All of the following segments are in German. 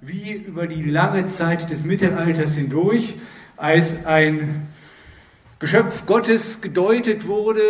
Wie über die lange Zeit des Mittelalters hindurch als ein Geschöpf Gottes gedeutet wurde,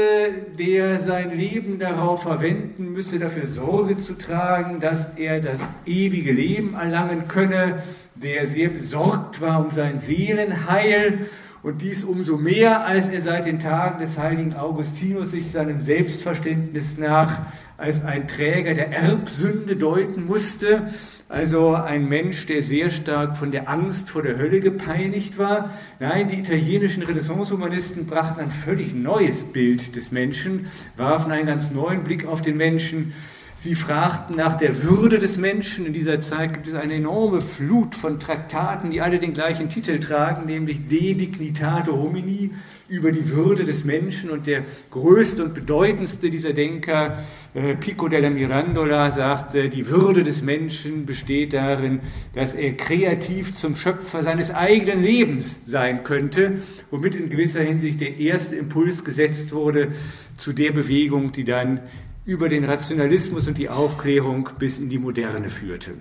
der sein Leben darauf verwenden müsse, dafür Sorge zu tragen, dass er das ewige Leben erlangen könne, der sehr besorgt war um sein Seelenheil und dies umso mehr, als er seit den Tagen des heiligen Augustinus sich seinem Selbstverständnis nach als ein Träger der Erbsünde deuten musste, also ein Mensch, der sehr stark von der Angst vor der Hölle gepeinigt war. Nein, die italienischen Renaissance-Humanisten brachten ein völlig neues Bild des Menschen, warfen einen ganz neuen Blick auf den Menschen. Sie fragten nach der Würde des Menschen. In dieser Zeit gibt es eine enorme Flut von Traktaten, die alle den gleichen Titel tragen, nämlich De Dignitate Homini, über die Würde des Menschen. Und der größte und bedeutendste dieser Denker, äh, Pico della Mirandola, sagte, die Würde des Menschen besteht darin, dass er kreativ zum Schöpfer seines eigenen Lebens sein könnte, womit in gewisser Hinsicht der erste Impuls gesetzt wurde zu der Bewegung, die dann über den Rationalismus und die Aufklärung bis in die Moderne führte.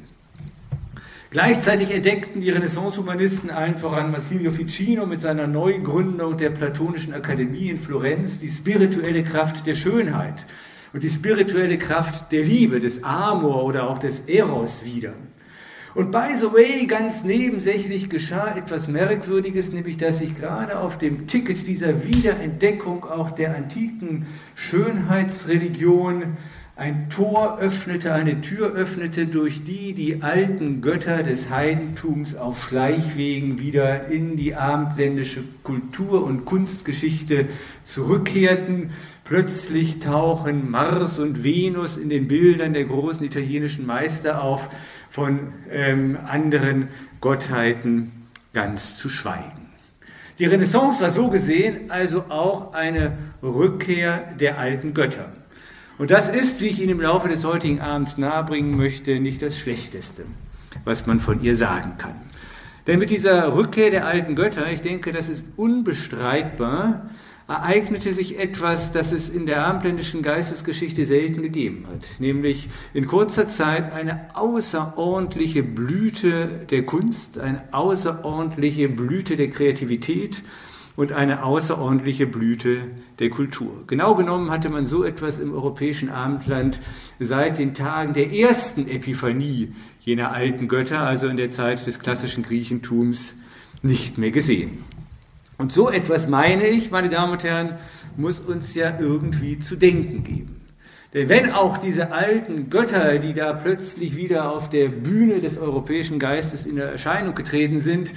Gleichzeitig entdeckten die Renaissance-Humanisten allen voran Massimilio Ficino mit seiner Neugründung der Platonischen Akademie in Florenz die spirituelle Kraft der Schönheit und die spirituelle Kraft der Liebe, des Amor oder auch des Eros wieder. Und by the way, ganz nebensächlich geschah etwas Merkwürdiges, nämlich dass sich gerade auf dem Ticket dieser Wiederentdeckung auch der antiken Schönheitsreligion ein Tor öffnete, eine Tür öffnete, durch die die alten Götter des Heidentums auf Schleichwegen wieder in die abendländische Kultur- und Kunstgeschichte zurückkehrten. Plötzlich tauchen Mars und Venus in den Bildern der großen italienischen Meister auf, von ähm, anderen Gottheiten ganz zu schweigen. Die Renaissance war so gesehen also auch eine Rückkehr der alten Götter. Und das ist, wie ich Ihnen im Laufe des heutigen Abends nahebringen möchte, nicht das Schlechteste, was man von ihr sagen kann. Denn mit dieser Rückkehr der alten Götter, ich denke, das ist unbestreitbar, ereignete sich etwas, das es in der abendländischen Geistesgeschichte selten gegeben hat, nämlich in kurzer Zeit eine außerordentliche Blüte der Kunst, eine außerordentliche Blüte der Kreativität, und eine außerordentliche Blüte der Kultur. Genau genommen hatte man so etwas im europäischen Abendland seit den Tagen der ersten Epiphanie jener alten Götter, also in der Zeit des klassischen Griechentums, nicht mehr gesehen. Und so etwas, meine ich, meine Damen und Herren, muss uns ja irgendwie zu denken geben. Denn wenn auch diese alten Götter, die da plötzlich wieder auf der Bühne des europäischen Geistes in Erscheinung getreten sind,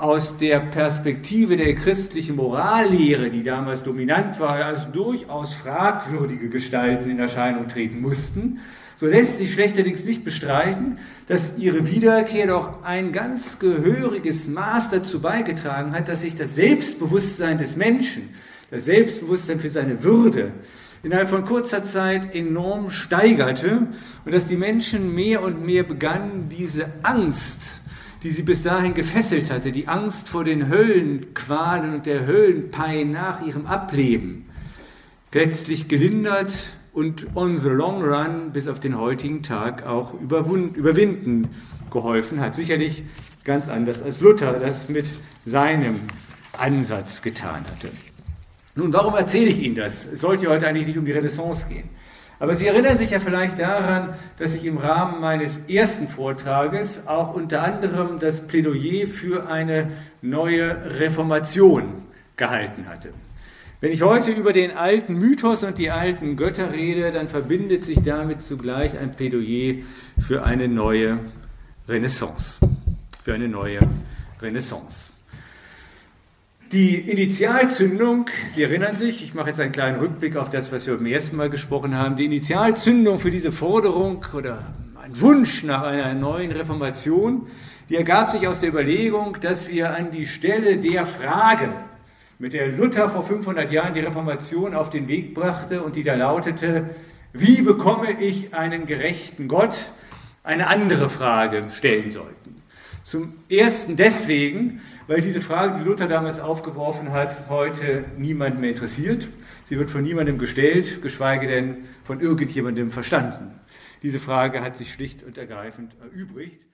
aus der Perspektive der christlichen Morallehre, die damals dominant war, als durchaus fragwürdige Gestalten in Erscheinung treten mussten, so lässt sich schlechterdings nicht bestreiten, dass ihre Wiederkehr doch ein ganz gehöriges Maß dazu beigetragen hat, dass sich das Selbstbewusstsein des Menschen, das Selbstbewusstsein für seine Würde, innerhalb von kurzer Zeit enorm steigerte und dass die Menschen mehr und mehr begannen, diese Angst die sie bis dahin gefesselt hatte, die Angst vor den Höllenqualen und der Höllenpein nach ihrem Ableben, letztlich gelindert und on the long run bis auf den heutigen Tag auch überwinden geholfen hat. Sicherlich ganz anders als Luther das mit seinem Ansatz getan hatte. Nun, warum erzähle ich Ihnen das? Es sollte heute eigentlich nicht um die Renaissance gehen. Aber Sie erinnern sich ja vielleicht daran, dass ich im Rahmen meines ersten Vortrages auch unter anderem das Plädoyer für eine neue Reformation gehalten hatte. Wenn ich heute über den alten Mythos und die alten Götter rede, dann verbindet sich damit zugleich ein Plädoyer für eine neue Renaissance. Für eine neue Renaissance. Die Initialzündung, Sie erinnern sich, ich mache jetzt einen kleinen Rückblick auf das, was wir beim ersten Mal gesprochen haben, die Initialzündung für diese Forderung oder ein Wunsch nach einer neuen Reformation, die ergab sich aus der Überlegung, dass wir an die Stelle der Frage, mit der Luther vor 500 Jahren die Reformation auf den Weg brachte und die da lautete, wie bekomme ich einen gerechten Gott, eine andere Frage stellen sollten. Zum ersten deswegen, weil diese Frage, die Luther damals aufgeworfen hat, heute niemand mehr interessiert. Sie wird von niemandem gestellt, geschweige denn von irgendjemandem verstanden. Diese Frage hat sich schlicht und ergreifend erübrigt.